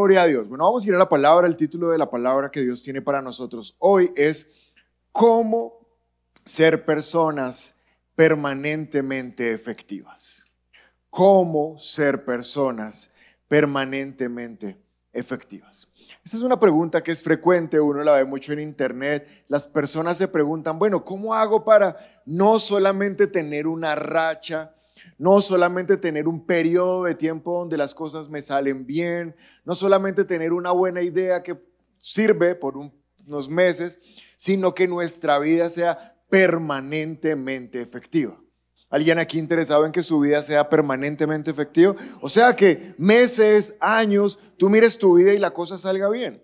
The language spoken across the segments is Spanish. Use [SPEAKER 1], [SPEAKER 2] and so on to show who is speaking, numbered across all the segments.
[SPEAKER 1] Gloria a Dios. Bueno, vamos a ir a la palabra. El título de la palabra que Dios tiene para nosotros hoy es cómo ser personas permanentemente efectivas. Cómo ser personas permanentemente efectivas. Esa es una pregunta que es frecuente, uno la ve mucho en internet. Las personas se preguntan, bueno, ¿cómo hago para no solamente tener una racha? No solamente tener un periodo de tiempo donde las cosas me salen bien, no solamente tener una buena idea que sirve por unos meses, sino que nuestra vida sea permanentemente efectiva. ¿Alguien aquí interesado en que su vida sea permanentemente efectiva? O sea que meses, años, tú mires tu vida y la cosa salga bien.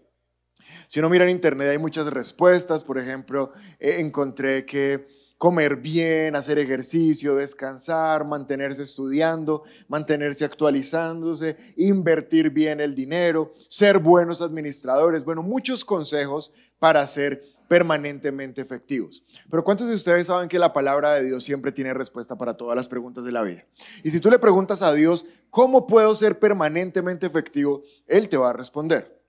[SPEAKER 1] Si uno mira en internet hay muchas respuestas, por ejemplo, eh, encontré que comer bien, hacer ejercicio, descansar, mantenerse estudiando, mantenerse actualizándose, invertir bien el dinero, ser buenos administradores. Bueno, muchos consejos para ser permanentemente efectivos. Pero ¿cuántos de ustedes saben que la palabra de Dios siempre tiene respuesta para todas las preguntas de la vida? Y si tú le preguntas a Dios, ¿cómo puedo ser permanentemente efectivo? Él te va a responder.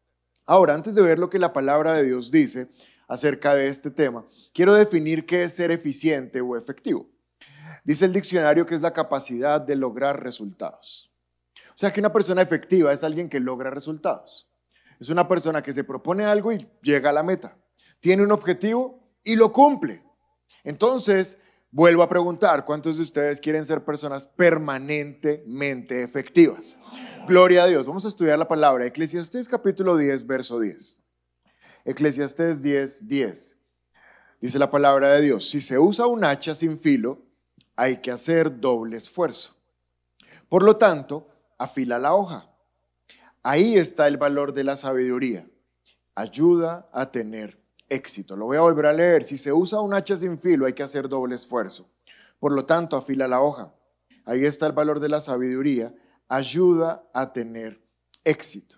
[SPEAKER 1] Ahora, antes de ver lo que la palabra de Dios dice, acerca de este tema, quiero definir qué es ser eficiente o efectivo. Dice el diccionario que es la capacidad de lograr resultados. O sea que una persona efectiva es alguien que logra resultados. Es una persona que se propone algo y llega a la meta. Tiene un objetivo y lo cumple. Entonces, vuelvo a preguntar, ¿cuántos de ustedes quieren ser personas permanentemente efectivas? Gloria a Dios. Vamos a estudiar la palabra. Eclesiastés capítulo 10, verso 10. Eclesiastés 10, 10. Dice la palabra de Dios, si se usa un hacha sin filo, hay que hacer doble esfuerzo. Por lo tanto, afila la hoja. Ahí está el valor de la sabiduría. Ayuda a tener éxito. Lo voy a volver a leer. Si se usa un hacha sin filo, hay que hacer doble esfuerzo. Por lo tanto, afila la hoja. Ahí está el valor de la sabiduría. Ayuda a tener éxito.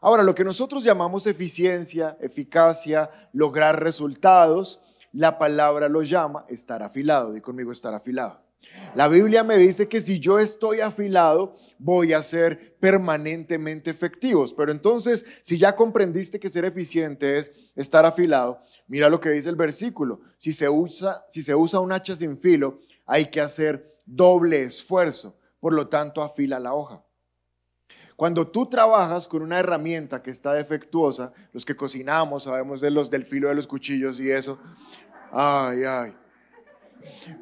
[SPEAKER 1] Ahora, lo que nosotros llamamos eficiencia, eficacia, lograr resultados, la palabra lo llama estar afilado. Di conmigo estar afilado. La Biblia me dice que si yo estoy afilado, voy a ser permanentemente efectivos. Pero entonces, si ya comprendiste que ser eficiente es estar afilado, mira lo que dice el versículo. Si se usa, si se usa un hacha sin filo, hay que hacer doble esfuerzo. Por lo tanto, afila la hoja. Cuando tú trabajas con una herramienta que está defectuosa, los que cocinamos sabemos de los del filo de los cuchillos y eso. Ay, ay.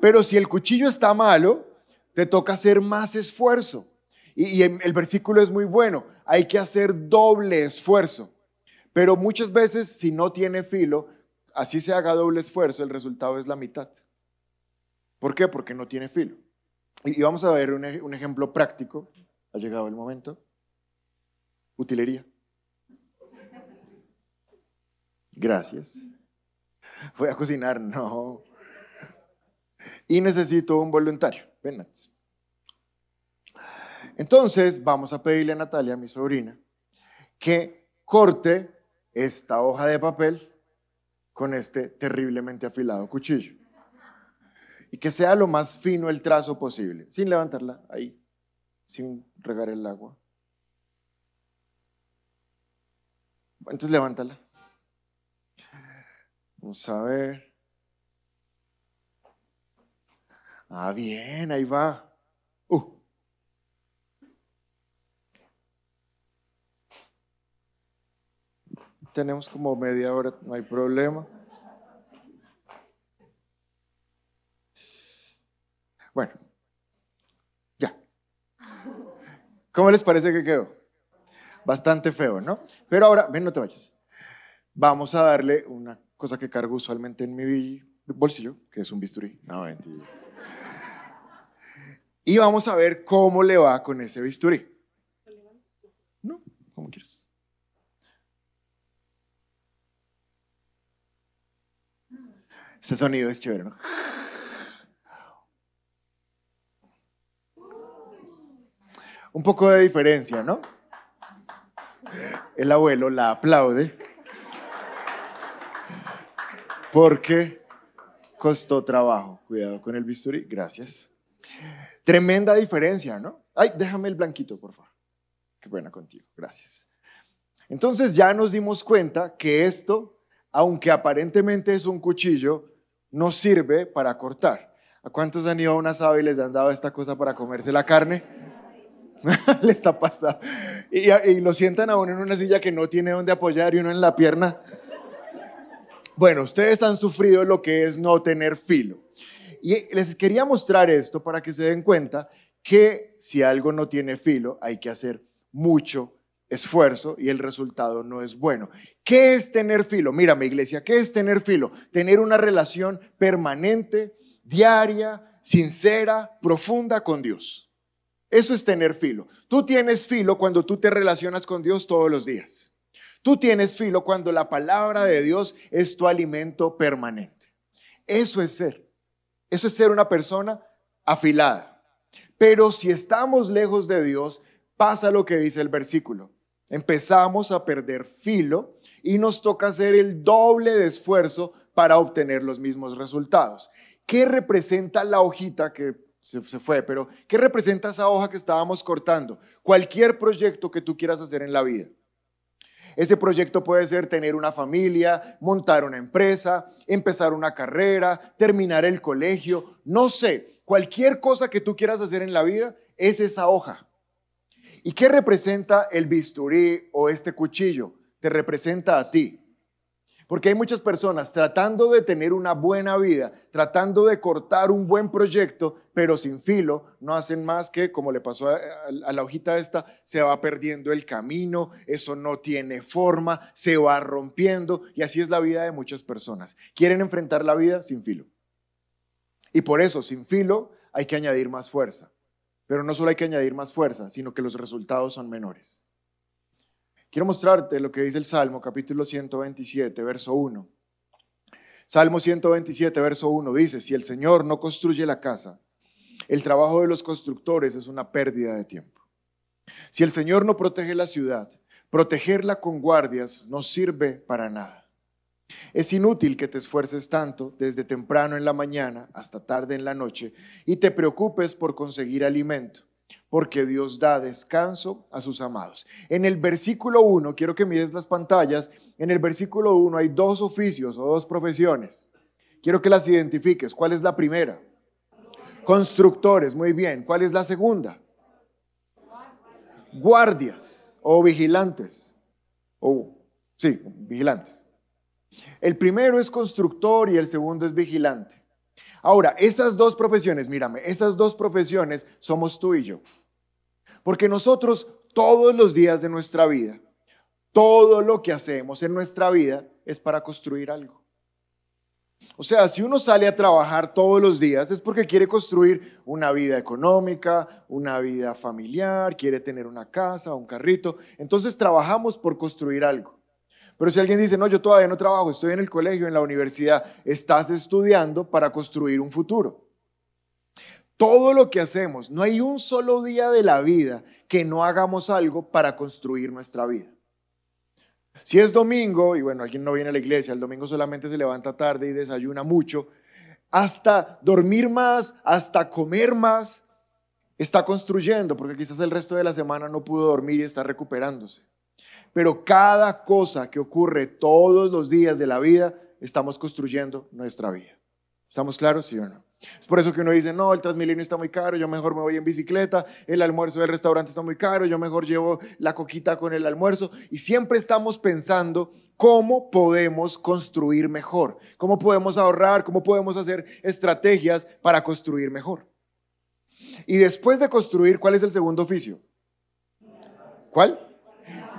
[SPEAKER 1] Pero si el cuchillo está malo, te toca hacer más esfuerzo. Y, el versículo es muy bueno. Hay que hacer doble esfuerzo. Pero muchas veces, si no tiene filo, así se haga doble esfuerzo, el resultado es la mitad. ¿Por qué? Porque no tiene filo. Y vamos a ver un ejemplo práctico. Ha llegado el momento. Utilería. Gracias. Voy a cocinar, no. Y necesito un voluntario. Ven, Entonces, vamos a pedirle a Natalia, mi sobrina, que corte esta hoja de papel con este terriblemente afilado cuchillo. Y que sea lo más fino el trazo posible, sin levantarla ahí, sin regar el agua. Entonces levántala. Vamos a ver. Ah, bien, ahí va. Uh. Tenemos como media hora, no hay problema. Bueno, ya. ¿Cómo les parece que quedó? Bastante feo, ¿no? Pero ahora, ven, no te vayas. Vamos a darle una cosa que cargo usualmente en mi bolsillo, que es un bisturí. No, mentira. Y vamos a ver cómo le va con ese bisturí. No, como quieras. Ese sonido es chévere, ¿no? Un poco de diferencia, ¿no? El abuelo la aplaude porque costó trabajo. Cuidado con el bisturí, gracias. Tremenda diferencia, ¿no? Ay, déjame el blanquito, por favor. Qué buena contigo, gracias. Entonces ya nos dimos cuenta que esto, aunque aparentemente es un cuchillo, no sirve para cortar. ¿A cuántos han ido a un asado y les han dado esta cosa para comerse la carne? Le está pasando. Y, y, lo sientan a uno en una silla que no tiene donde apoyar y uno en la pierna. Bueno, ustedes han sufrido lo que es no tener filo. Y les quería mostrar esto para que se den cuenta que si algo no tiene filo, hay que hacer mucho esfuerzo y el resultado no es bueno. ¿Qué es tener filo? Mira, mi iglesia, ¿qué es tener filo? Tener una relación permanente, diaria, sincera, profunda con Dios. Eso es tener filo. Tú tienes filo cuando tú te relacionas con Dios todos los días. Tú tienes filo cuando la palabra de Dios es tu alimento permanente. Eso es ser. Eso es ser una persona afilada. Pero si estamos lejos de Dios, pasa lo que dice el versículo. Empezamos a perder filo y nos toca hacer el doble de esfuerzo para obtener los mismos resultados. ¿Qué representa la hojita que se, fue, pero qué representa esa hoja que estábamos cortando? Cualquier proyecto que tú quieras hacer en la vida. Ese proyecto puede ser tener una familia, montar una empresa, empezar una carrera, terminar el colegio, no sé, cualquier cosa que tú quieras hacer en la vida es esa hoja. ¿Y qué representa el bisturí o este cuchillo? Te representa a ti. Porque hay muchas personas tratando de tener una buena vida, tratando de cortar un buen proyecto, pero sin filo, no hacen más que, como le pasó a, la hojita esta, se va perdiendo el camino, eso no tiene forma, se va rompiendo, y así es la vida de muchas personas. Quieren enfrentar la vida sin filo. Y por eso, sin filo, hay que añadir más fuerza. Pero no solo hay que añadir más fuerza, sino que los resultados son menores. Quiero mostrarte lo que dice el Salmo, capítulo 127, verso 1. Salmo 127, verso 1 dice, si el Señor no construye la casa, el trabajo de los constructores es una pérdida de tiempo. Si el Señor no protege la ciudad, protegerla con guardias no sirve para nada. Es inútil que te esfuerces tanto desde temprano en la mañana hasta tarde en la noche y te preocupes por conseguir alimento porque Dios da descanso a sus amados. En el versículo 1, quiero que mires las pantallas, en el versículo 1 hay dos oficios o dos profesiones. Quiero que las identifiques. ¿Cuál es la primera? Constructores, muy bien. ¿Cuál es la segunda? Guardias o vigilantes. O, sí, vigilantes. El primero es constructor y el segundo es vigilante. Ahora, esas dos profesiones, mírame, esas dos profesiones somos tú y yo. Porque nosotros todos los días de nuestra vida, todo lo que hacemos en nuestra vida es para construir algo. O sea, si uno sale a trabajar todos los días es porque quiere construir una vida económica, una vida familiar, quiere tener una casa, un carrito. Entonces trabajamos por construir algo. Pero si alguien dice, no, yo todavía no trabajo, estoy en el colegio, en la universidad, estás estudiando para construir un futuro. Todo lo que hacemos, no hay un solo día de la vida que no hagamos algo para construir nuestra vida. Si es domingo, y bueno, alguien no viene a la iglesia, el domingo solamente se levanta tarde y desayuna mucho, hasta dormir más, hasta comer más, está construyendo, porque quizás el resto de la semana no pudo dormir y está recuperándose. Pero cada cosa que ocurre todos los días de la vida, estamos construyendo nuestra vida. ¿Estamos claros, sí o no? Es por eso que uno dice, no, el Transmilenio está muy caro, yo mejor me voy en bicicleta, el almuerzo del restaurante está muy caro, yo mejor llevo la coquita con el almuerzo. Y siempre estamos pensando cómo podemos construir mejor, cómo podemos ahorrar, cómo podemos hacer estrategias para construir mejor. Y después de construir, ¿cuál es el segundo oficio? ¿Cuál?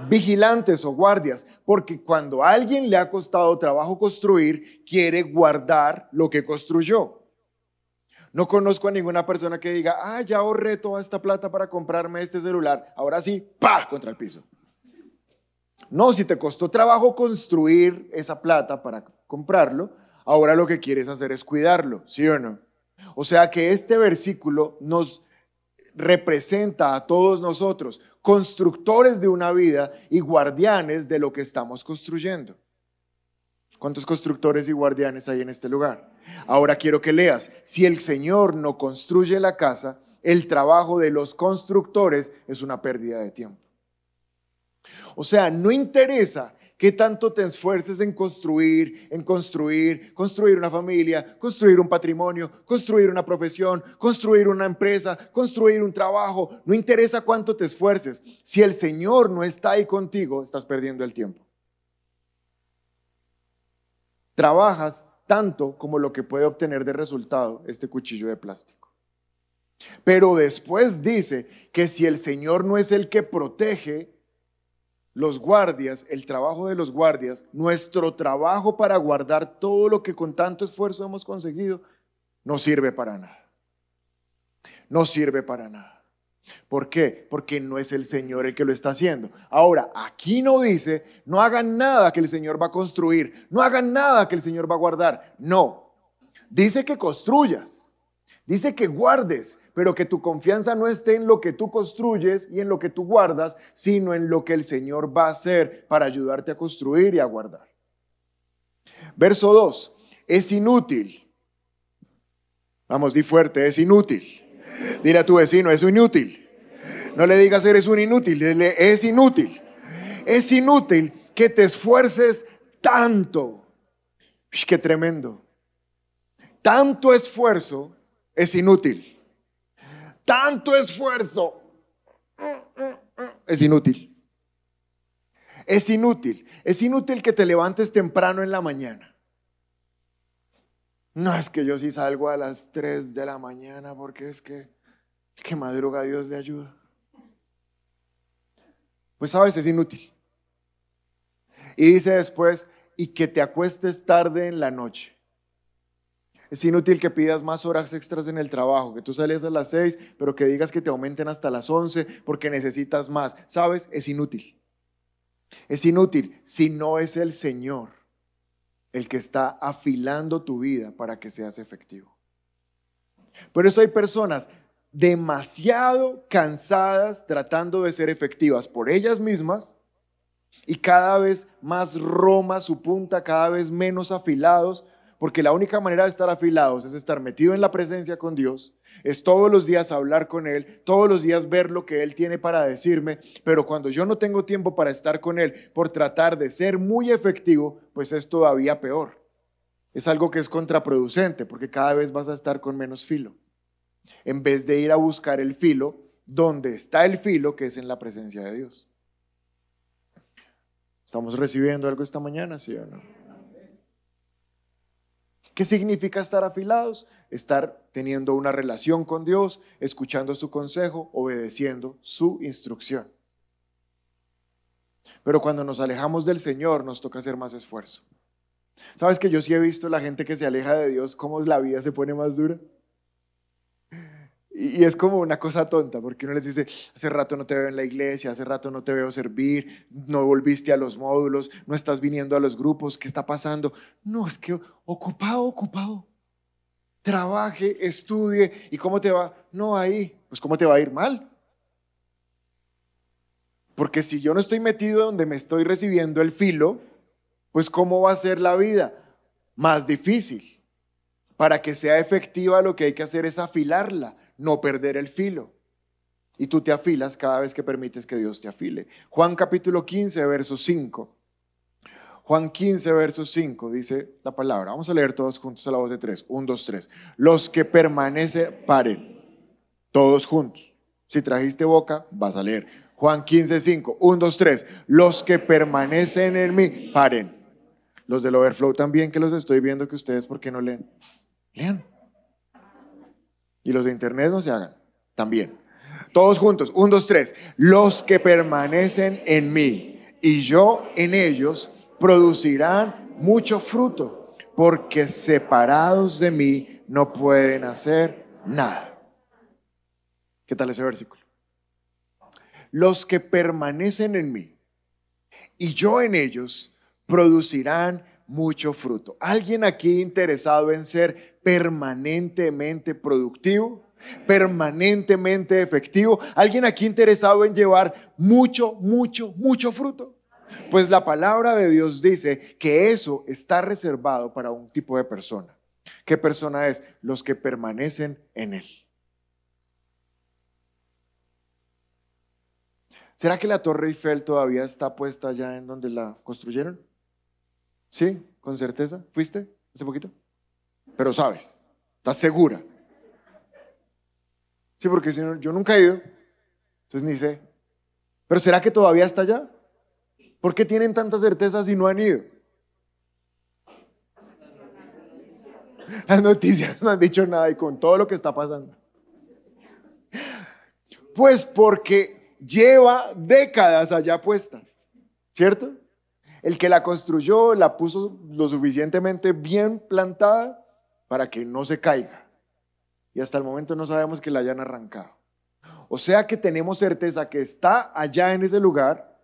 [SPEAKER 1] Vigilantes o guardias, porque cuando a alguien le ha costado trabajo construir, quiere guardar lo que construyó. No conozco a ninguna persona que diga, ah, ya ahorré toda esta plata para comprarme este celular, ahora sí, pa, contra el piso. No, si te costó trabajo construir esa plata para comprarlo, ahora lo que quieres hacer es cuidarlo, ¿sí o no? O sea que este versículo nos representa a todos nosotros, constructores de una vida y guardianes de lo que estamos construyendo. ¿Cuántos constructores y guardianes hay en este lugar? Ahora quiero que leas, si el Señor no construye la casa, el trabajo de los constructores es una pérdida de tiempo. O sea, no interesa qué tanto te esfuerces en construir, en construir, construir una familia, construir un patrimonio, construir una profesión, construir una empresa, construir un trabajo. No interesa cuánto te esfuerces. Si el Señor no está ahí contigo, estás perdiendo el tiempo. Trabajas tanto como lo que puede obtener de resultado este cuchillo de plástico. Pero después dice que si el Señor no es el que protege, los guardias, el trabajo de los guardias, nuestro trabajo para guardar todo lo que con tanto esfuerzo hemos conseguido, no sirve para nada. No sirve para nada. ¿Por qué? Porque no es el Señor el que lo está haciendo. Ahora, aquí no dice, no hagan nada que el Señor va a construir, no hagan nada que el Señor va a guardar. No, dice que construyas. Dice que guardes, pero que tu confianza no esté en lo que tú construyes y en lo que tú guardas, sino en lo que el Señor va a hacer para ayudarte a construir y a guardar. Verso 2. Es inútil. Vamos, di fuerte, es inútil. Dile a tu vecino, es inútil. No le digas eres un inútil, dile, es inútil. Es inútil que te esfuerces tanto. qué tremendo. Tanto esfuerzo es inútil. Tanto esfuerzo es inútil. Es inútil. Es inútil que te levantes temprano en la mañana. No es que yo sí salgo a las 3 de la mañana porque es que, es que madruga Dios le ayuda. Pues sabes, es inútil. Y dice después, y que te acuestes tarde en la noche. Es inútil que pidas más horas extras en el trabajo, que tú sales a las 6, pero que digas que te aumenten hasta las 11 porque necesitas más. ¿Sabes? Es inútil. Es inútil si no es el Señor el que está afilando tu vida para que seas efectivo. Por eso hay personas demasiado cansadas tratando de ser efectivas por ellas mismas y cada vez más roma su punta, cada vez menos afilados porque la única manera de estar afilados es estar metido en la presencia con Dios, es todos los días hablar con Él, todos los días ver lo que Él tiene para decirme, pero cuando yo no tengo tiempo para estar con Él por tratar de ser muy efectivo, pues es todavía peor. Es algo que es contraproducente porque cada vez vas a estar con menos filo, en vez de ir a buscar el filo donde está el filo que es en la presencia de Dios. ¿Estamos recibiendo algo esta mañana, sí o no? ¿Qué significa estar afilados? Estar teniendo una relación con Dios, escuchando su consejo, obedeciendo su instrucción. Pero cuando nos alejamos del Señor nos toca hacer más esfuerzo. ¿Sabes que yo sí he visto la gente que se aleja de Dios, cómo la vida se pone más dura? Y, es como una cosa tonta, porque uno les dice, hace rato no te veo en la iglesia, hace rato no te veo servir, no volviste a los módulos, no estás viniendo a los grupos, ¿qué está pasando? No, es que ocupado, ocupado. Trabaje, estudie, ¿y cómo te va? No, ahí, pues ¿cómo te va a ir mal? Porque si yo no estoy metido donde me estoy recibiendo el filo, pues ¿cómo va a ser la vida? Más difícil. Para que sea efectiva lo que hay que hacer es afilarla no perder el filo. Y tú te afilas cada vez que permites que Dios te afile. Juan capítulo 15, verso 5. Juan 15, verso 5 dice la palabra. Vamos a leer todos juntos a la voz de tres. Un, dos, tres. Los que permanecen, paren. Todos juntos. Si trajiste boca, vas a leer. Juan 15, 5. Un, dos, tres. Los que permanecen en mí, paren. Los del overflow también, que los estoy viendo que ustedes, ¿por qué no leen? Lean. Y los de internet no se hagan. También. Todos juntos. Un, dos, tres. Los que permanecen en mí y yo en ellos producirán mucho fruto, porque separados de mí no pueden hacer nada. ¿Qué tal ese versículo? Los que permanecen en mí y yo en ellos producirán mucho fruto. ¿Alguien aquí interesado en ser permanentemente productivo? permanentemente efectivo. ¿Alguien aquí interesado en llevar mucho, mucho, mucho fruto? Pues la palabra de Dios dice que eso está reservado para un tipo de persona. ¿Qué persona es? Los que permanecen en Él. ¿Será que la Torre Eiffel todavía está puesta allá en donde la construyeron? ¿Sí? ¿Con certeza? ¿Fuiste hace poquito? Pero sabes, ¿estás segura? Sí, porque si no, yo nunca he ido, entonces ni sé. Pero ¿será que todavía está allá? ¿Por qué tienen tantas certezas y no han ido? Las noticias no han dicho nada y con todo lo que está pasando. Pues porque lleva décadas allá puesta, ¿cierto? El que la construyó la puso lo suficientemente bien plantada para que no se caiga. Y hasta el momento no sabemos que la hayan arrancado. O sea que tenemos certeza que está allá en ese lugar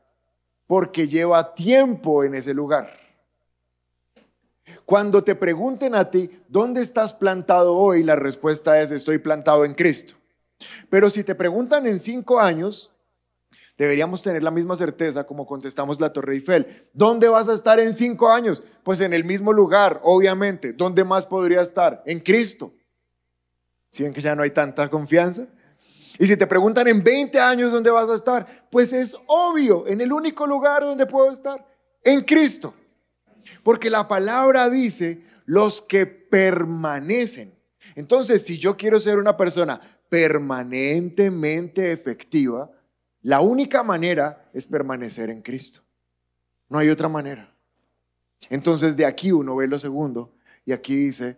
[SPEAKER 1] porque lleva tiempo en ese lugar. Cuando te pregunten a ti, ¿dónde estás plantado hoy? La respuesta es, estoy plantado en Cristo. Pero si te preguntan en cinco años, deberíamos tener la misma certeza como contestamos la Torre Eiffel. ¿Dónde vas a estar en cinco años? Pues en el mismo lugar, obviamente. ¿Dónde más podría estar? En Cristo. ¿Si ven que ya no hay tanta confianza? Y si te preguntan en 20 años dónde vas a estar, pues es obvio, en el único lugar donde puedo estar, en Cristo. Porque la palabra dice los que permanecen. Entonces, si yo quiero ser una persona permanentemente efectiva, la única manera es permanecer en Cristo. No hay otra manera. Entonces de aquí uno ve lo segundo y aquí dice,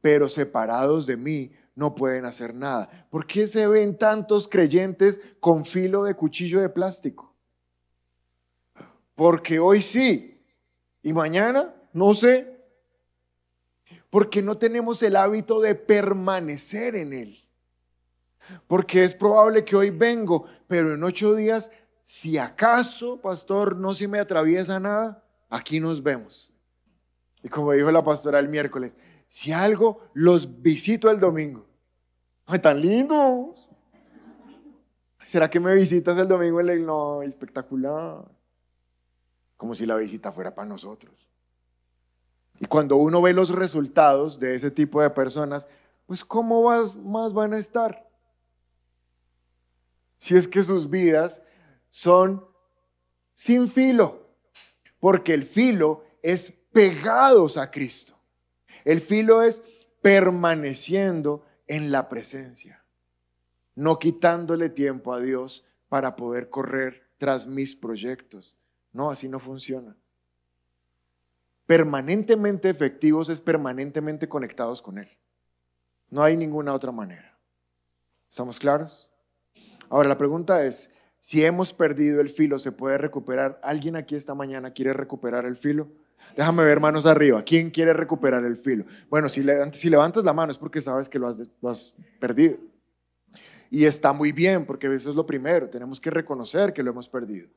[SPEAKER 1] pero separados de mí no pueden hacer nada. ¿Por qué se ven tantos creyentes con filo de cuchillo de plástico? Porque hoy sí y mañana no sé. Porque no tenemos el hábito de permanecer en Él. Porque es probable que hoy vengo, pero en ocho días, si acaso, pastor, no se me atraviesa nada, aquí nos vemos. Y como dijo la pastora el miércoles, si algo, los visito el domingo. ¡Ay, tan lindos! ¿Será que me visitas el domingo? No, espectacular. Como si la visita fuera para nosotros. Y cuando uno ve los resultados de ese tipo de personas, pues ¿cómo más, más van a estar? Si es que sus vidas son sin filo, porque el filo es pegados a Cristo. El filo es permaneciendo en la presencia, no quitándole tiempo a Dios para poder correr tras mis proyectos. No, así no funciona. Permanentemente efectivos es permanentemente conectados con Él. No hay ninguna otra manera. ¿Estamos claros? Ahora la pregunta es, si hemos perdido el filo, ¿se puede recuperar? ¿Alguien aquí esta mañana quiere recuperar el filo? Déjame ver manos arriba. ¿Quién quiere recuperar el filo? Bueno, si, levantas la mano es porque sabes que lo has, lo has perdido. Y está muy bien, porque eso es lo primero. Tenemos que reconocer que lo hemos perdido.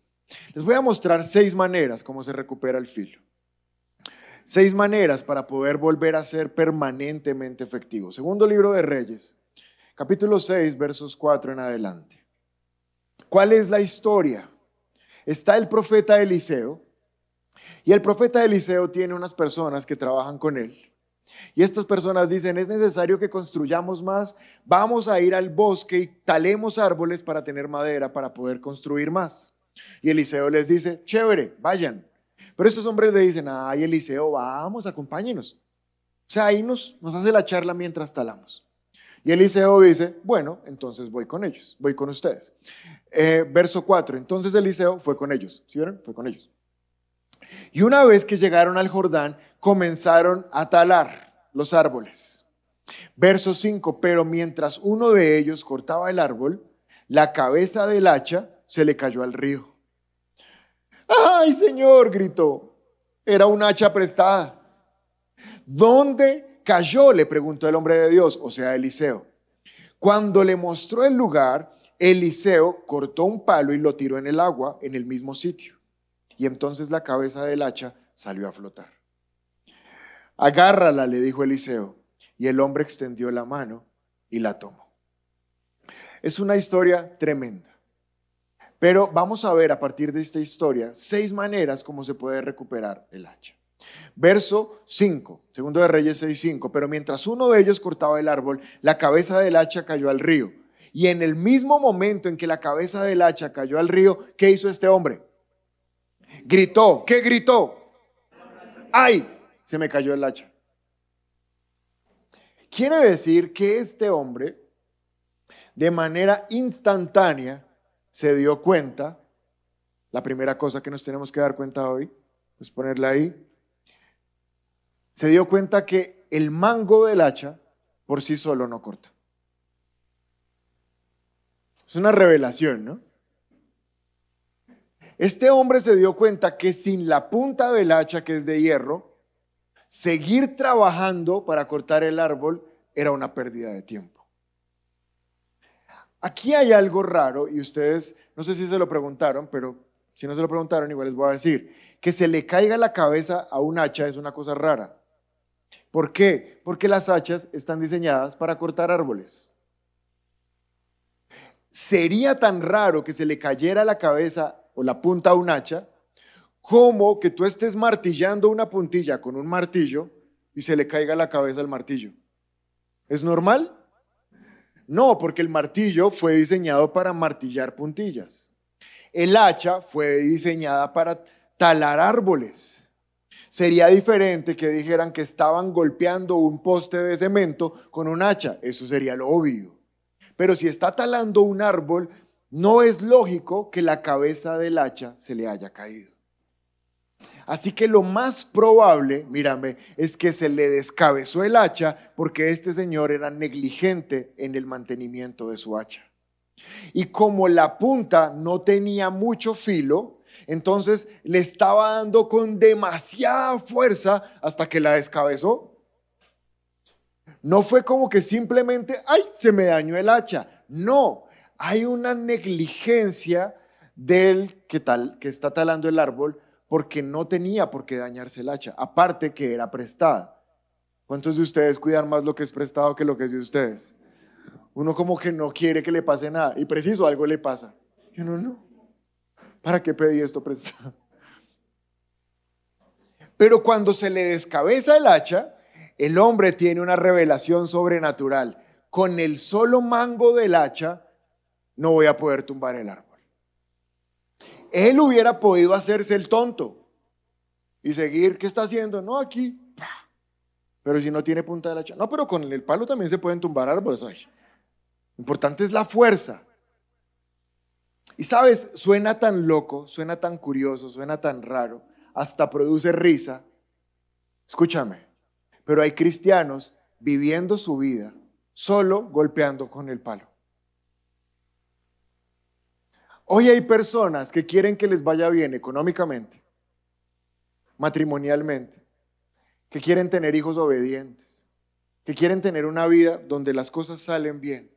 [SPEAKER 1] Les voy a mostrar seis maneras cómo se recupera el filo. Seis maneras para poder volver a ser permanentemente efectivo. Segundo libro de Reyes, capítulo 6, versos 4 en adelante. ¿Cuál es la historia? Está el profeta Eliseo y el profeta Eliseo tiene unas personas que trabajan con él. Y estas personas dicen, es necesario que construyamos más, vamos a ir al bosque y talemos árboles para tener madera para poder construir más. Y Eliseo les dice, chévere, vayan. Pero estos hombres le dicen, ay Eliseo, vamos, acompáñenos. O sea, ahí nos, nos hace la charla mientras talamos. Y Eliseo dice, bueno, entonces voy con ellos, voy con ustedes. Eh, verso 4, entonces Eliseo fue con ellos. ¿Sí vieron? Fue con ellos. Y una vez que llegaron al Jordán, comenzaron a talar los árboles. Verso 5, pero mientras uno de ellos cortaba el árbol, la cabeza del hacha se le cayó al río. ¡Ay, Señor! gritó. Era un hacha prestada. ¿Dónde cayó? le preguntó el hombre de Dios, o sea, Eliseo. Cuando le mostró el lugar, Eliseo cortó un palo y lo tiró en el agua en el mismo sitio y entonces la cabeza del hacha salió a flotar. Agárrala, le dijo Eliseo, y el hombre extendió la mano y la tomó. Es una historia tremenda. Pero vamos a ver a partir de esta historia seis maneras como se puede recuperar el hacha. Verso 5, segundo de Reyes 6, 5. Pero mientras uno de ellos cortaba el árbol, la cabeza del hacha cayó al río. Y en el mismo momento en que la cabeza del hacha cayó al río, ¿qué hizo este hombre? Gritó. ¿Qué gritó? ¡Ay! Se me cayó el hacha. Quiere decir que este hombre, de manera instantánea, se dio cuenta, la primera cosa que nos tenemos que dar cuenta hoy, es ponerla ahí, se dio cuenta que el mango del hacha por sí solo no corta. Es una revelación, ¿no? Este hombre se dio cuenta que sin la punta del hacha, que es de hierro, seguir trabajando para cortar el árbol era una pérdida de tiempo. Aquí hay algo raro y ustedes, no sé si se lo preguntaron, pero si no se lo preguntaron, igual les voy a decir, que se le caiga la cabeza a un hacha es una cosa rara. ¿Por qué? Porque las hachas están diseñadas para cortar árboles. Sería tan raro que se le cayera la cabeza o la punta a un hacha como que tú estés martillando una puntilla con un martillo y se le caiga la cabeza al martillo. ¿Es normal? No, porque el martillo fue diseñado para martillar puntillas. El hacha fue diseñada para talar árboles. Sería diferente que dijeran que estaban golpeando un poste de cemento con un hacha. Eso sería lo obvio. Pero si está talando un árbol, no es lógico que la cabeza del hacha se le haya caído. Así que lo más probable, mírame, es que se le descabezó el hacha porque este señor era negligente en el mantenimiento de su hacha. Y como la punta no tenía mucho filo, entonces le estaba dando con demasiada fuerza hasta que la descabezó. No fue como que simplemente, ay, se me dañó el hacha. No, hay una negligencia del que, tal, que está talando el árbol porque no tenía por qué dañarse el hacha, aparte que era prestada. ¿Cuántos de ustedes cuidan más lo que es prestado que lo que es de ustedes? Uno como que no quiere que le pase nada y preciso algo le pasa. Y uno no. ¿Para qué pedí esto prestado? Pero cuando se le descabeza el hacha, el hombre tiene una revelación sobrenatural. Con el solo mango del hacha no voy a poder tumbar el árbol. Él hubiera podido hacerse el tonto y seguir, ¿qué está haciendo? No, aquí. Pero si no tiene punta del hacha. No, pero con el palo también se pueden tumbar árboles. Importante es la fuerza. Y sabes, suena tan loco, suena tan curioso, suena tan raro, hasta produce risa. Escúchame, pero hay cristianos viviendo su vida solo golpeando con el palo. Hoy hay personas que quieren que les vaya bien económicamente, matrimonialmente, que quieren tener hijos obedientes, que quieren tener una vida donde las cosas salen bien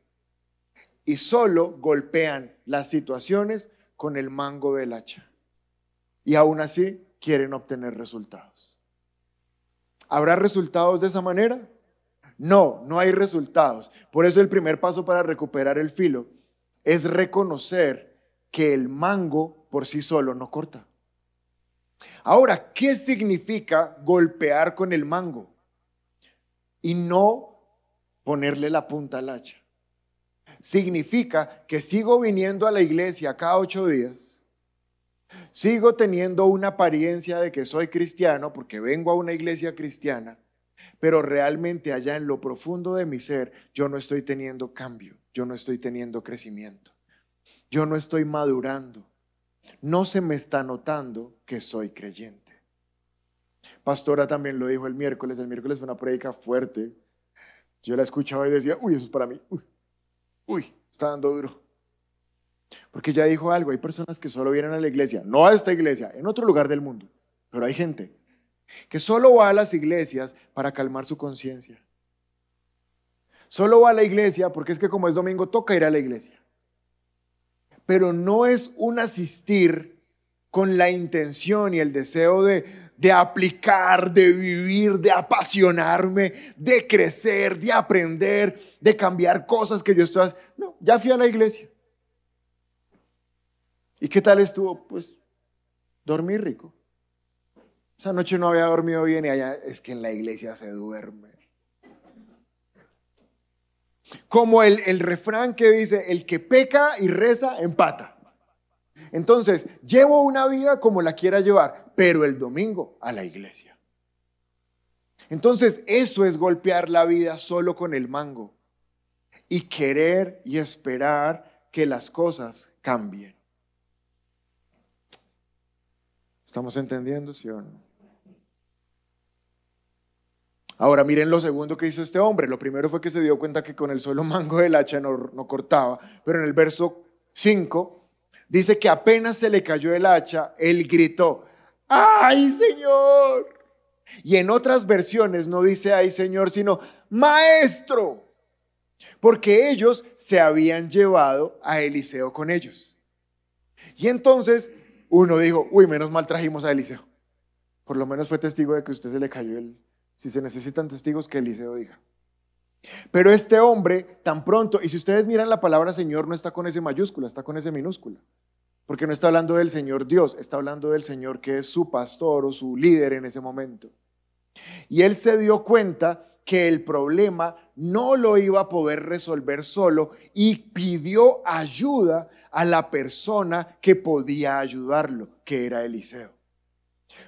[SPEAKER 1] y solo golpean las situaciones con el mango del hacha. Y aún así quieren obtener resultados. ¿Habrá resultados de esa manera? No, no hay resultados. Por eso el primer paso para recuperar el filo es reconocer que el mango por sí solo no corta. Ahora, ¿qué significa golpear con el mango? Y no ponerle la punta al hacha significa que sigo viniendo a la iglesia cada ocho días, sigo teniendo una apariencia de que soy cristiano porque vengo a una iglesia cristiana, pero realmente allá en lo profundo de mi ser yo no estoy teniendo cambio, yo no estoy teniendo crecimiento, yo no estoy madurando, no se me está notando que soy creyente. Pastora también lo dijo el miércoles, el miércoles fue una prédica fuerte. Yo la escuchaba y decía, uy, eso es para mí uy, está dando duro. Porque ya dijo algo, hay personas que solo vienen a la iglesia, no a esta iglesia, en otro lugar del mundo, pero hay gente que solo va a las iglesias para calmar su conciencia. Solo va a la iglesia porque es que como es domingo toca ir a la iglesia. Pero no es un asistir con la intención y el deseo de, aplicar, de vivir, de apasionarme, de crecer, de aprender, de cambiar cosas que yo estoy haciendo. No, ya fui a la iglesia. ¿Y qué tal estuvo? Pues dormí rico. Esa noche no había dormido bien y allá es que en la iglesia se duerme. Como el, el refrán que dice, el que peca y reza, empata. Entonces, llevo una vida como la quiera llevar, pero el domingo a la iglesia. Entonces, eso es golpear la vida solo con el mango y querer y esperar que las cosas cambien. ¿Estamos entendiendo, sí o no? Ahora miren lo segundo que hizo este hombre. Lo primero fue que se dio cuenta que con el solo mango del hacha no, no cortaba, pero en el verso 5 dice que apenas se le cayó el hacha, él gritó, ¡ay Señor! Y en otras versiones no dice ay Señor, sino Maestro, porque ellos se habían llevado a Eliseo con ellos. Y entonces uno dijo, uy, menos mal trajimos a Eliseo. Por lo menos fue testigo de que usted se le cayó el... Si se necesitan testigos, que Eliseo diga. Pero este hombre, tan pronto, y si ustedes miran la palabra Señor, no está con ese mayúscula, está con ese minúscula. Porque no está hablando del Señor Dios, está hablando del Señor que es su pastor o su líder en ese momento. Y él se dio cuenta que el problema no lo iba a poder resolver solo y pidió ayuda a la persona que podía ayudarlo, que era Eliseo.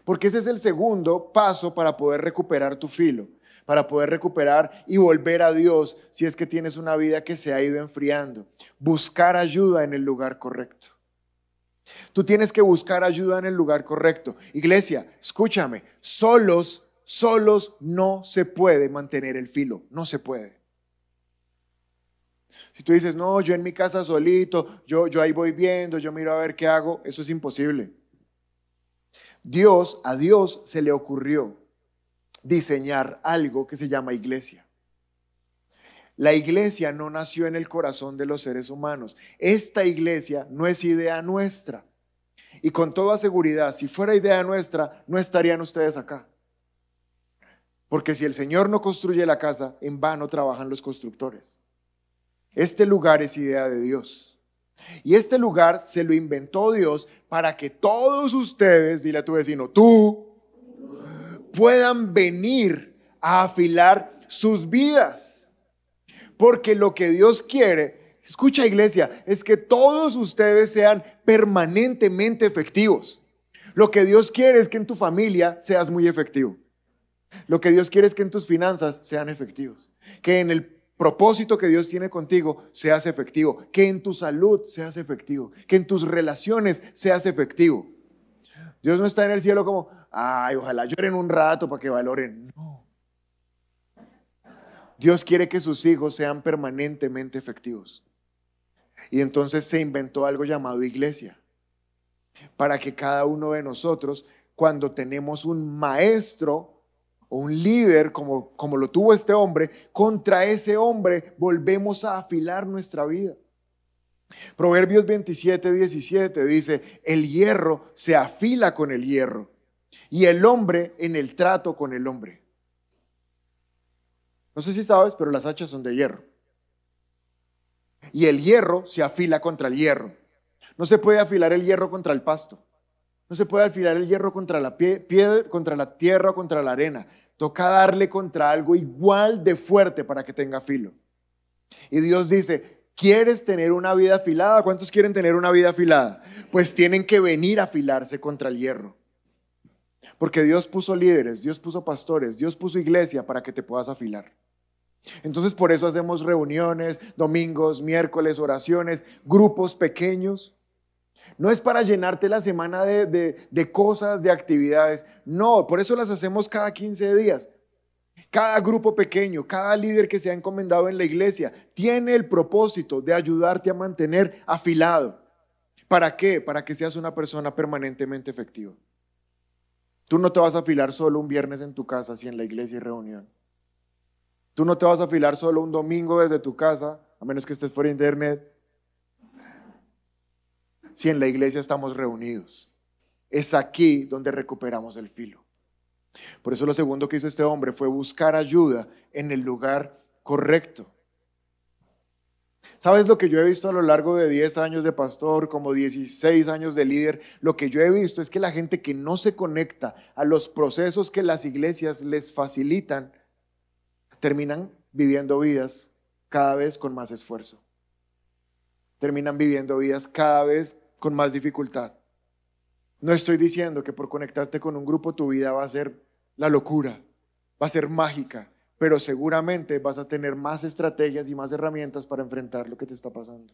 [SPEAKER 1] Porque ese es el segundo paso para poder recuperar tu filo para poder recuperar y volver a Dios si es que tienes una vida que se ha ido enfriando. Buscar ayuda en el lugar correcto. Tú tienes que buscar ayuda en el lugar correcto. Iglesia, escúchame, solos, solos no se puede mantener el filo, no se puede. Si tú dices, no, yo en mi casa solito, yo, yo ahí voy viendo, yo miro a ver qué hago, eso es imposible. Dios, a Dios se le ocurrió diseñar algo que se llama iglesia. La iglesia no nació en el corazón de los seres humanos. Esta iglesia no es idea nuestra. Y con toda seguridad, si fuera idea nuestra, no estarían ustedes acá. Porque si el Señor no construye la casa, en vano trabajan los constructores. Este lugar es idea de Dios. Y este lugar se lo inventó Dios para que todos ustedes, dile a tu vecino, tú, puedan venir a afilar sus vidas. Porque lo que Dios quiere, escucha iglesia, es que todos ustedes sean permanentemente efectivos. Lo que Dios quiere es que en tu familia seas muy efectivo. Lo que Dios quiere es que en tus finanzas sean efectivos. Que en el propósito que Dios tiene contigo seas efectivo. Que en tu salud seas efectivo. Que en tus relaciones seas efectivo. Dios no está en el cielo como, ay, ojalá lloren un rato para que valoren. No. Dios quiere que sus hijos sean permanentemente efectivos. Y entonces se inventó algo llamado iglesia, para que cada uno de nosotros, cuando tenemos un maestro o un líder como, como lo tuvo este hombre, contra ese hombre volvemos a afilar nuestra vida. Proverbios 27, 17 dice, el hierro se afila con el hierro y el hombre en el trato con el hombre. No sé si sabes, pero las hachas son de hierro. Y el hierro se afila contra el hierro. No se puede afilar el hierro contra el pasto. No se puede afilar el hierro contra la piedra, contra la tierra o contra la arena. Toca darle contra algo igual de fuerte para que tenga filo. Y Dios dice, ¿quieres tener una vida afilada? ¿Cuántos quieren tener una vida afilada? Pues tienen que venir a afilarse contra el hierro. Porque Dios puso líderes, Dios puso pastores, Dios puso iglesia para que te puedas afilar. Entonces por eso hacemos reuniones, domingos, miércoles, oraciones, grupos pequeños. No es para llenarte la semana de, de, cosas, de actividades. No, por eso las hacemos cada 15 días. Cada grupo pequeño, cada líder que se ha encomendado en la iglesia tiene el propósito de ayudarte a mantener afilado. ¿Para qué? Para que seas una persona permanentemente efectiva. Tú no te vas a afilar solo un viernes en tu casa si en la iglesia hay reunión. Tú no te vas a afilar solo un domingo desde tu casa, a menos que estés por internet, si en la iglesia estamos reunidos. Es aquí donde recuperamos el filo. Por eso lo segundo que hizo este hombre fue buscar ayuda en el lugar correcto. ¿Sabes lo que yo he visto a lo largo de 10 años de pastor, como 16 años de líder? Lo que yo he visto es que la gente que no se conecta a los procesos que las iglesias les facilitan, terminan viviendo vidas cada vez con más esfuerzo. Terminan viviendo vidas cada vez con más dificultad. No estoy diciendo que por conectarte con un grupo tu vida va a ser la locura, va a ser mágica, pero seguramente vas a tener más estrategias y más herramientas para enfrentar lo que te está pasando.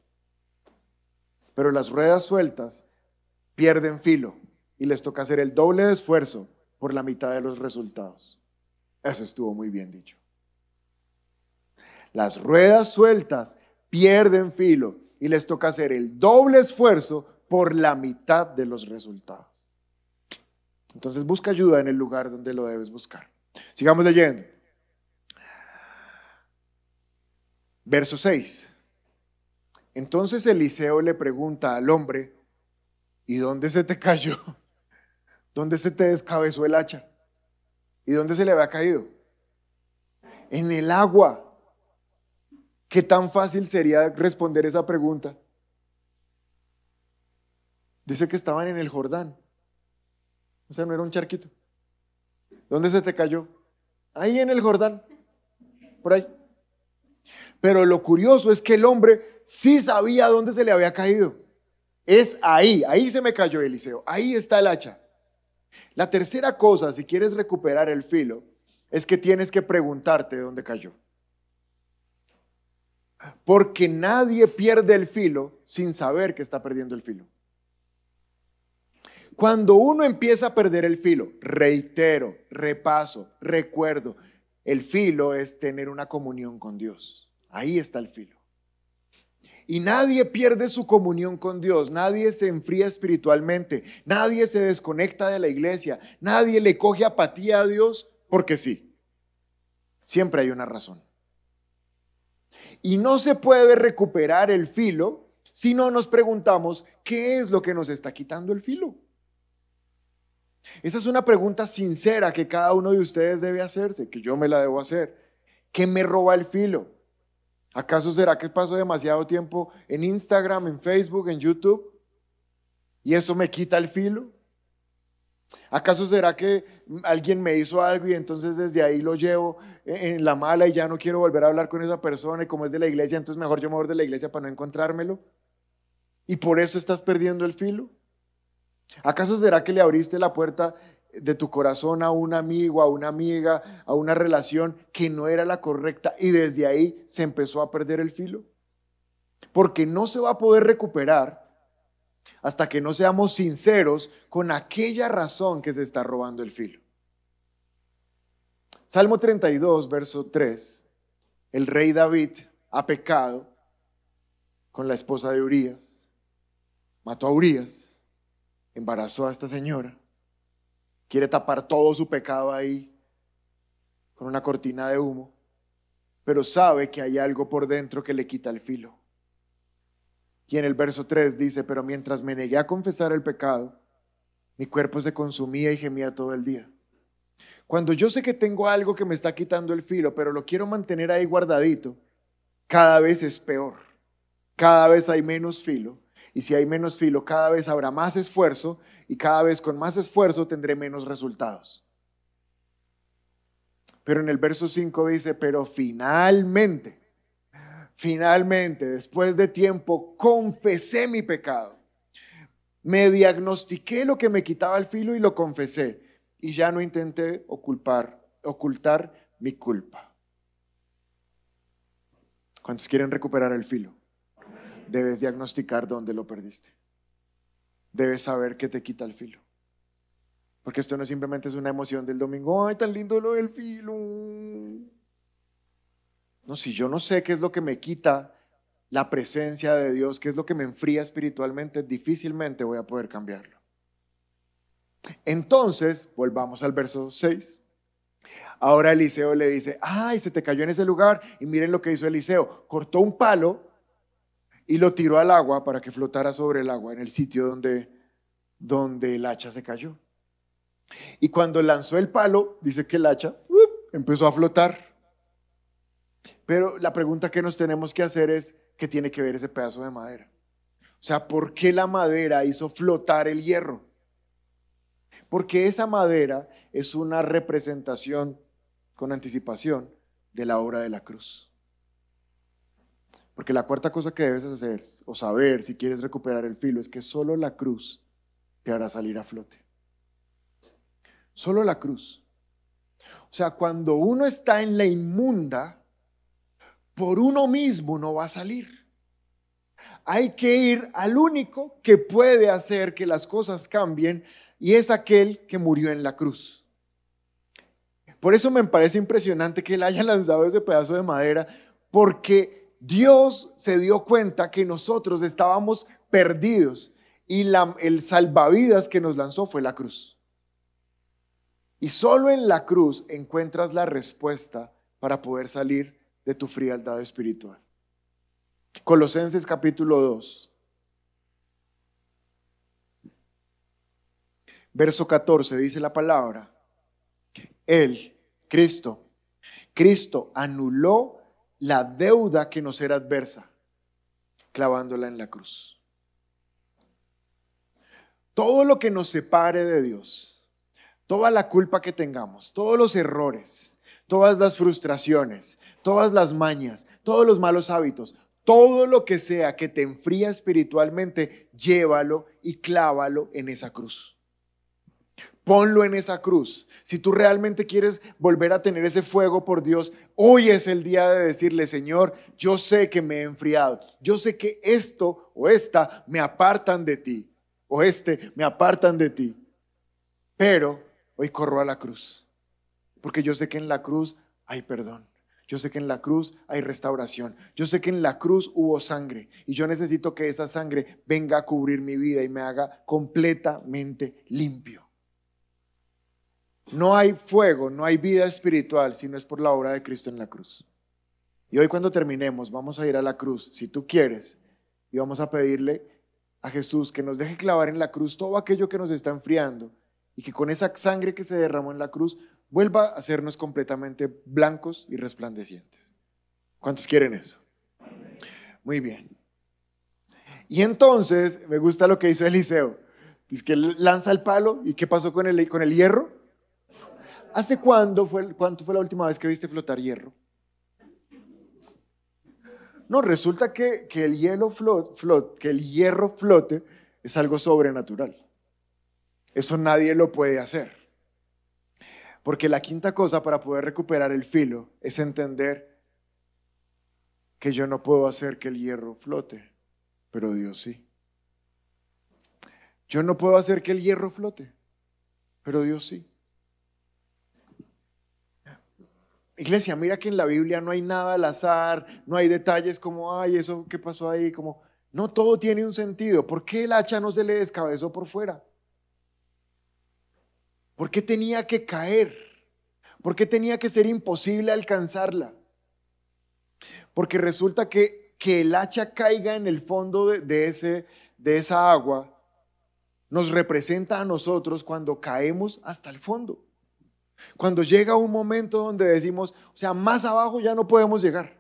[SPEAKER 1] Pero las ruedas sueltas pierden filo y les toca hacer el doble de esfuerzo por la mitad de los resultados. Eso estuvo muy bien dicho. Las ruedas sueltas pierden filo y les toca hacer el doble esfuerzo por la mitad de los resultados. Entonces busca ayuda en el lugar donde lo debes buscar. Sigamos leyendo. Verso 6. Entonces Eliseo le pregunta al hombre, ¿y dónde se te cayó? ¿Dónde se te descabezó el hacha? ¿Y dónde se le había caído? En el agua. ¿Qué tan fácil sería responder esa pregunta? Dice que estaban en el Jordán. O sea, no era un charquito. ¿Dónde se te cayó? Ahí en el Jordán. Por ahí. Pero lo curioso es que el hombre sí sabía dónde se le había caído. Es ahí, ahí se me cayó Eliseo, ahí está el hacha. La tercera cosa, si quieres recuperar el filo, es que tienes que preguntarte dónde cayó. Porque nadie pierde el filo sin saber que está perdiendo el filo. Cuando uno empieza a perder el filo, reitero, repaso, recuerdo, el filo es tener una comunión con Dios. Ahí está el filo. Y nadie pierde su comunión con Dios, nadie se enfría espiritualmente, nadie se desconecta de la iglesia, nadie le coge apatía a Dios porque sí. Siempre hay una razón. Y no se puede recuperar el filo si no nos preguntamos qué es lo que nos está quitando el filo. Esa es una pregunta sincera que cada uno de ustedes debe hacerse, que yo me la debo hacer. ¿Qué me roba el filo? ¿Acaso será que paso demasiado tiempo en Instagram, en Facebook, en YouTube? ¿Y eso me quita el filo? ¿Acaso será que alguien me hizo algo y entonces desde ahí lo llevo en la mala y ya no quiero volver a hablar con esa persona y como es de la iglesia, entonces mejor yo me voy de la iglesia para no encontrármelo? ¿Y por eso estás perdiendo el filo? ¿Acaso será que le abriste la puerta de tu corazón a un amigo, a una amiga, a una relación que no era la correcta y desde ahí se empezó a perder el filo? Porque no se va a poder recuperar hasta que no seamos sinceros con aquella razón que se está robando el filo. Salmo 32, verso 3. El rey David ha pecado con la esposa de Urias. Mató a Urias embarazó a esta señora, quiere tapar todo su pecado ahí con una cortina de humo, pero sabe que hay algo por dentro que le quita el filo. Y en el verso 3 dice, pero mientras me negué a confesar el pecado, mi cuerpo se consumía y gemía todo el día. Cuando yo sé que tengo algo que me está quitando el filo, pero lo quiero mantener ahí guardadito, cada vez es peor. Cada vez hay menos filo y si hay menos filo, cada vez habrá más esfuerzo y cada vez con más esfuerzo tendré menos resultados. Pero en el verso 5 dice, pero finalmente, finalmente, después de tiempo, confesé mi pecado. Me diagnostiqué lo que me quitaba el filo y lo confesé. Y ya no intenté ocultar, ocultar mi culpa. ¿Cuántos quieren recuperar el filo? debes diagnosticar dónde lo perdiste. Debes saber qué te quita el filo. Porque esto no simplemente es una emoción del domingo, ay, tan lindo lo del filo. No, si yo no sé qué es lo que me quita la presencia de Dios, qué es lo que me enfría espiritualmente, difícilmente voy a poder cambiarlo. Entonces, volvamos al verso 6. Ahora Eliseo le dice, ay, se te cayó en ese lugar. Y miren lo que hizo Eliseo. Cortó un palo y lo tiró al agua para que flotara sobre el agua en el sitio donde, donde el hacha se cayó. Y cuando lanzó el palo, dice que el hacha empezó a flotar. Pero la pregunta que nos tenemos que hacer es, ¿qué tiene que ver ese pedazo de madera? O sea, ¿por qué la madera hizo flotar el hierro? Porque esa madera es una representación con anticipación de la obra de la cruz. Porque la cuarta cosa que debes hacer o saber si quieres recuperar el filo es que solo la cruz te hará salir a flote. Solo la cruz. O sea, cuando uno está en la inmunda, por uno mismo no va a salir. Hay que ir al único que puede hacer que las cosas cambien y es aquel que murió en la cruz. Por eso me parece impresionante que él haya lanzado ese pedazo de madera, porque Dios se dio cuenta que nosotros estábamos perdidos y el salvavidas que nos lanzó fue la cruz. Y solo en la cruz encuentras la respuesta para poder salir de tu frialdad espiritual. Colosenses capítulo 2. Verso 14 dice la palabra, Él, Cristo, Cristo anuló la deuda que nos era adversa, clavándola en la cruz. Todo lo que nos separe de Dios, toda la culpa que tengamos, todos los errores, todas las frustraciones, todas las mañas, todos los malos hábitos, todo lo que sea que te enfría espiritualmente, llévalo y clávalo en esa cruz. Ponlo en esa cruz. Si tú realmente quieres volver a tener ese fuego por Dios, hoy es el día de decirle, Señor, yo sé que me he enfriado. Yo sé que esto o esta me apartan de ti. O este me apartan de ti. Pero hoy corro a la cruz. Porque yo sé que en la cruz hay perdón. Yo sé que en la cruz hay restauración. Yo sé que en la cruz hubo sangre. Y yo necesito que esa sangre venga a cubrir mi vida y me haga completamente limpio. No hay fuego, no hay vida espiritual si no es por la obra de Cristo en la cruz. Y hoy cuando terminemos vamos a ir a la cruz, si tú quieres, y vamos a pedirle a Jesús que nos deje clavar en la cruz todo aquello que nos está enfriando y que con esa sangre que se derramó en la cruz vuelva a hacernos completamente blancos y resplandecientes. ¿Cuántos quieren eso? Muy bien. Y entonces, me gusta lo que hizo Eliseo. Dice que lanza el palo y ¿qué pasó con el, con el hierro? ¿Hace cuándo fue, cuánto fue la última vez que viste flotar hierro? No, resulta que, el hielo que el hierro flote es algo sobrenatural. Eso nadie lo puede hacer. Porque la quinta cosa para poder recuperar el filo es entender que yo no puedo hacer que el hierro flote, pero Dios sí. Yo no puedo hacer que el hierro flote, pero Dios sí. Iglesia, mira que en la Biblia no hay nada al azar, no hay detalles como, ay, eso qué pasó ahí, como, no, todo tiene un sentido. ¿Por qué el hacha no se le descabezó por fuera? ¿Por qué tenía que caer? ¿Por qué tenía que ser imposible alcanzarla? Porque resulta que, que el hacha caiga en el fondo de, ese, de esa agua nos representa a nosotros cuando caemos hasta el fondo. Cuando llega un momento donde decimos, o sea, más abajo ya no podemos llegar.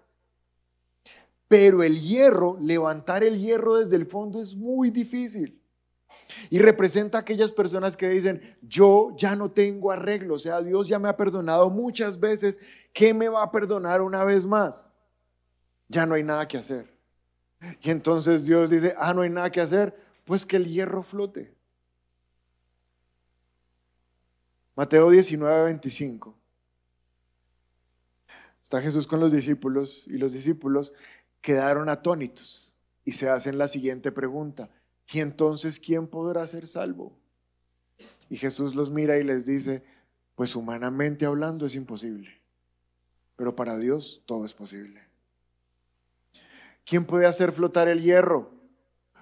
[SPEAKER 1] Pero el hierro, levantar el hierro desde el fondo es muy difícil. Y representa a aquellas personas que dicen, yo ya no tengo arreglo, o sea, Dios ya me ha perdonado muchas veces, ¿qué me va a perdonar una vez más? Ya no hay nada que hacer. Y entonces Dios dice, ah, no hay nada que hacer, pues que el hierro flote. Mateo 19, 25. Está Jesús con los discípulos y los discípulos quedaron atónitos y se hacen la siguiente pregunta. ¿Y entonces quién podrá ser salvo? Y Jesús los mira y les dice, pues humanamente hablando es imposible, pero para Dios todo es posible. ¿Quién puede hacer flotar el hierro?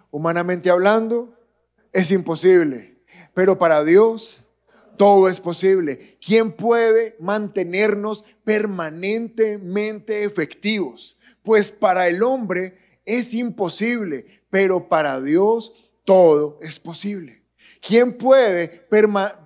[SPEAKER 1] Humanamente hablando es imposible, pero para Dios todo es posible. ¿Quién puede mantenernos permanentemente efectivos? Pues para el hombre es imposible, pero para Dios todo es posible. ¿Quién puede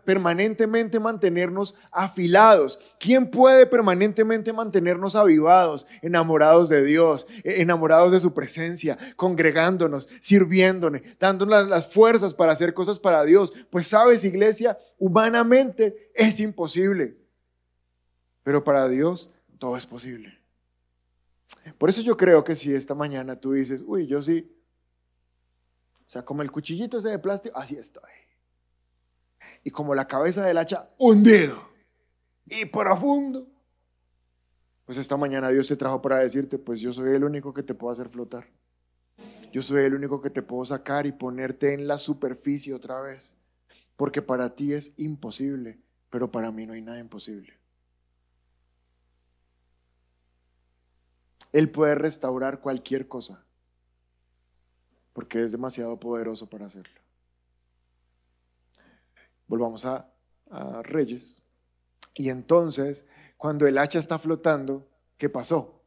[SPEAKER 1] permanentemente mantenernos afilados? ¿Quién puede permanentemente mantenernos avivados, enamorados de Dios, e-, enamorados de su presencia, congregándonos, sirviéndonos, dándonos las fuerzas para hacer cosas para Dios? Pues sabes, iglesia, humanamente es imposible, pero para Dios todo es posible. Por eso yo creo que si esta mañana tú dices, uy, yo sí, o sea, como el cuchillito ese de plástico, así estoy. Y como la cabeza del hacha, hundido y profundo. Pues esta mañana Dios te trajo para decirte, pues yo soy el único que te puedo hacer flotar. Yo soy el único que te puedo sacar y ponerte en la superficie otra vez. Porque para ti es imposible, pero para mí no hay nada imposible. Él puede restaurar cualquier cosa, porque es demasiado poderoso para hacerlo. Volvamos a, Reyes. Y entonces, cuando el hacha está flotando, ¿qué pasó?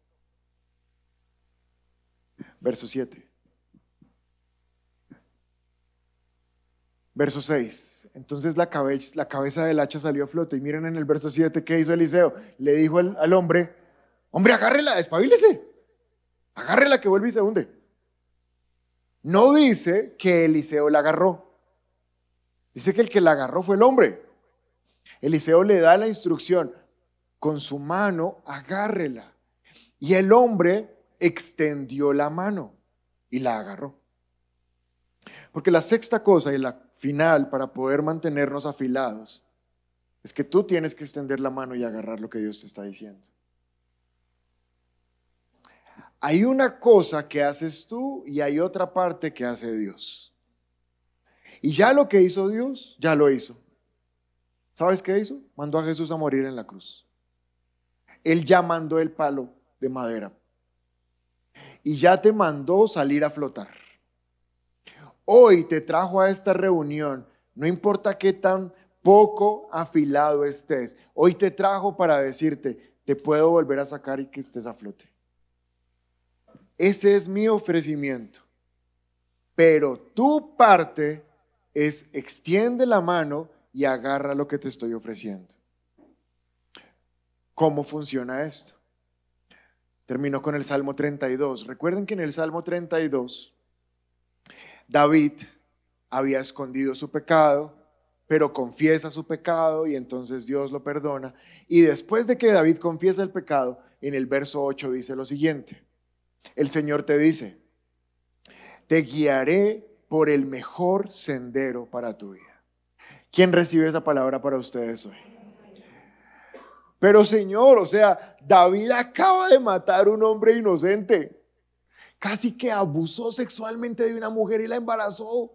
[SPEAKER 1] Verso 7. Verso 6. Entonces la cabeza, la cabeza del hacha salió a flote. Y miren en el verso 7 qué hizo Eliseo. Le dijo al hombre, Hombre, agárrela, despabilese. Agárrela que vuelve y se hunde. No dice que Eliseo la agarró. Dice que el que la agarró fue el hombre. Eliseo le da la instrucción, con su mano agárrela. Y el hombre extendió la mano y la agarró. Porque la sexta cosa y la final para poder mantenernos afilados es que tú tienes que extender la mano y agarrar lo que Dios te está diciendo. Hay una cosa que haces tú y hay otra parte que hace Dios. Y ya lo que hizo Dios, ya lo hizo. ¿Sabes qué hizo? Mandó a Jesús a morir en la cruz. Él ya mandó el palo de madera. Y ya te mandó salir a flotar. Hoy te trajo a esta reunión, no importa qué tan poco afilado estés, hoy te trajo para decirte, te puedo volver a sacar y que estés a flote. Ese es mi ofrecimiento. Pero tu parte es extiende la mano y agarra lo que te estoy ofreciendo. ¿Cómo funciona esto? Termino con el Salmo 32. Recuerden que en el Salmo 32 David había escondido su pecado, pero confiesa su pecado y entonces Dios lo perdona. Y después de que David confiesa el pecado, en el verso 8 dice lo siguiente. El Señor te dice, te guiaré por el mejor sendero para tu vida. ¿Quién recibe esa palabra para ustedes hoy? Pero Señor, o sea, David acaba de matar a un hombre inocente. Casi que abusó sexualmente de una mujer y la embarazó.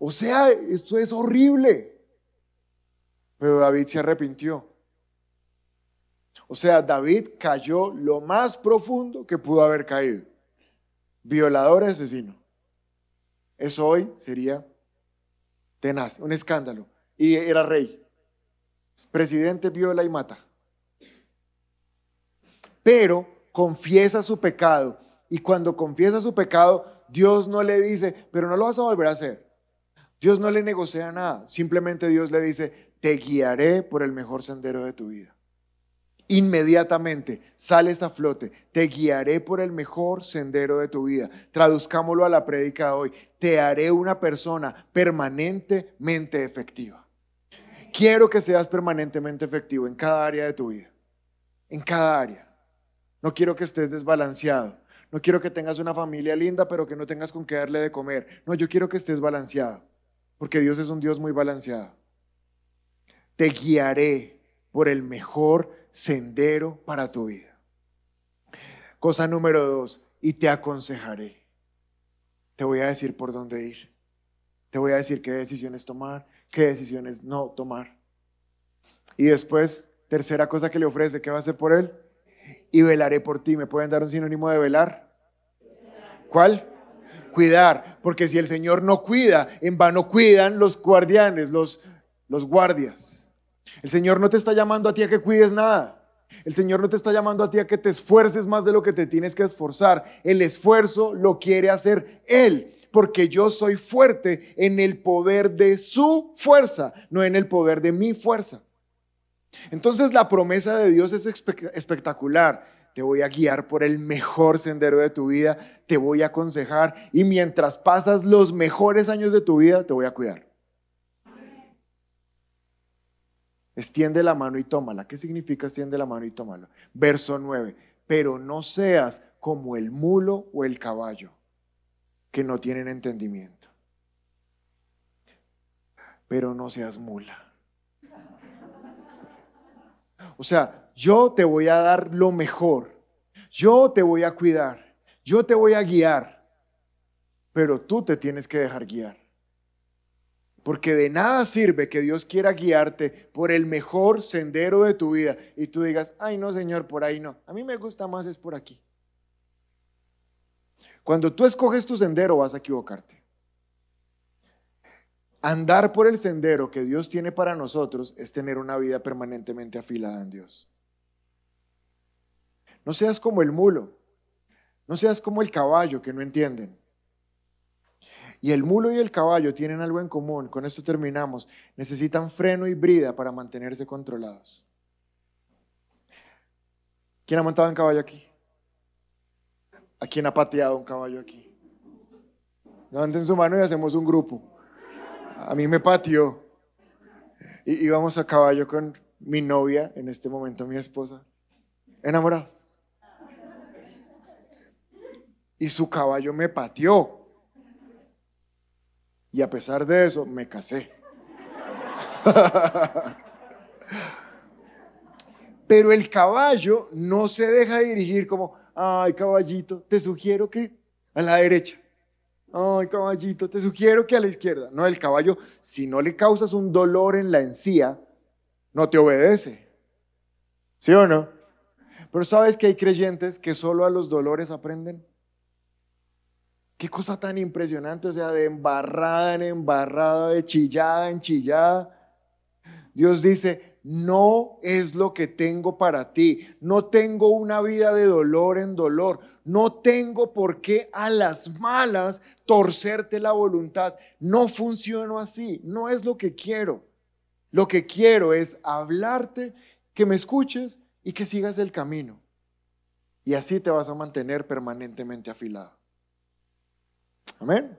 [SPEAKER 1] O sea, esto es horrible. Pero David se arrepintió. O sea, David cayó lo más profundo que pudo haber caído. Violador y asesino. Eso hoy sería tenaz, un escándalo. Y era rey. Presidente viola y mata. Pero confiesa su pecado. Y cuando confiesa su pecado, Dios no le dice, pero no lo vas a volver a hacer. Dios no le negocia nada. Simplemente Dios le dice, te guiaré por el mejor sendero de tu vida inmediatamente sales a flote. Te guiaré por el mejor sendero de tu vida. Traduzcámoslo a la prédica de hoy. Te haré una persona permanentemente efectiva. Quiero que seas permanentemente efectivo en cada área de tu vida. En cada área. No quiero que estés desbalanceado. No quiero que tengas una familia linda, pero que no tengas con qué darle de comer. No, yo quiero que estés balanceado. Porque Dios es un Dios muy balanceado. Te guiaré por el mejor sendero para tu vida. Cosa número dos, y te aconsejaré. Te voy a decir por dónde ir. Te voy a decir qué decisiones tomar, qué decisiones no tomar. Y después, tercera cosa que le ofrece, ¿qué va a hacer por él? Y velaré por ti. ¿Me pueden dar un sinónimo de velar? ¿Cuál? Cuidar. Porque si el Señor no cuida, en vano cuidan los guardianes, los, los guardias. El Señor no te está llamando a ti a que cuides nada. El Señor no te está llamando a ti a que te esfuerces más de lo que te tienes que esforzar. El esfuerzo lo quiere hacer Él, porque yo soy fuerte en el poder de su fuerza, no en el poder de mi fuerza. Entonces la promesa de Dios es espectacular. Te voy a guiar por el mejor sendero de tu vida, te voy a aconsejar y mientras pasas los mejores años de tu vida, te voy a cuidar. Extiende la mano y tómala. ¿Qué significa extiende la mano y tómala? Verso 9. pero no seas como el mulo o el caballo, que no tienen entendimiento. Pero no seas mula. O sea, yo te voy a dar lo mejor, yo te voy a cuidar, yo te voy a guiar, pero tú te tienes que dejar guiar. Porque de nada sirve que Dios quiera guiarte por el mejor sendero de tu vida y tú digas, ay no Señor, por ahí no. A mí me gusta más es por aquí. Cuando tú escoges tu sendero vas a equivocarte. Andar por el sendero que Dios tiene para nosotros es tener una vida permanentemente afilada en Dios. No seas como el mulo, no seas como el caballo que no entienden. Y el mulo y el caballo tienen algo en común, con esto terminamos, necesitan freno y brida para mantenerse controlados. ¿Quién ha montado en caballo aquí? ¿A quién ha pateado un caballo aquí? Levanten su mano y hacemos un grupo. A mí me pateó. Y íbamos a caballo con mi novia, en este momento mi esposa, enamorados. Y su caballo me pateó. Y a pesar de eso, me casé. Pero el caballo no se deja dirigir como, ay caballito, te sugiero que a la derecha. Ay caballito, te sugiero que a la izquierda. No, el caballo, si no le causas un dolor en la encía, no te obedece. ¿Sí o no? Pero sabes que hay creyentes que solo a los dolores aprenden. Qué cosa tan impresionante, o sea, de embarrada en embarrada, de chillada en chillada. Dios dice, no es lo que tengo para ti. No tengo una vida de dolor en dolor. No tengo por qué a las malas torcerte la voluntad. No funciono así. No es lo que quiero. Lo que quiero es hablarte, que me escuches y que sigas el camino. Y así te vas a mantener permanentemente afilado. Amén.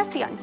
[SPEAKER 2] oración.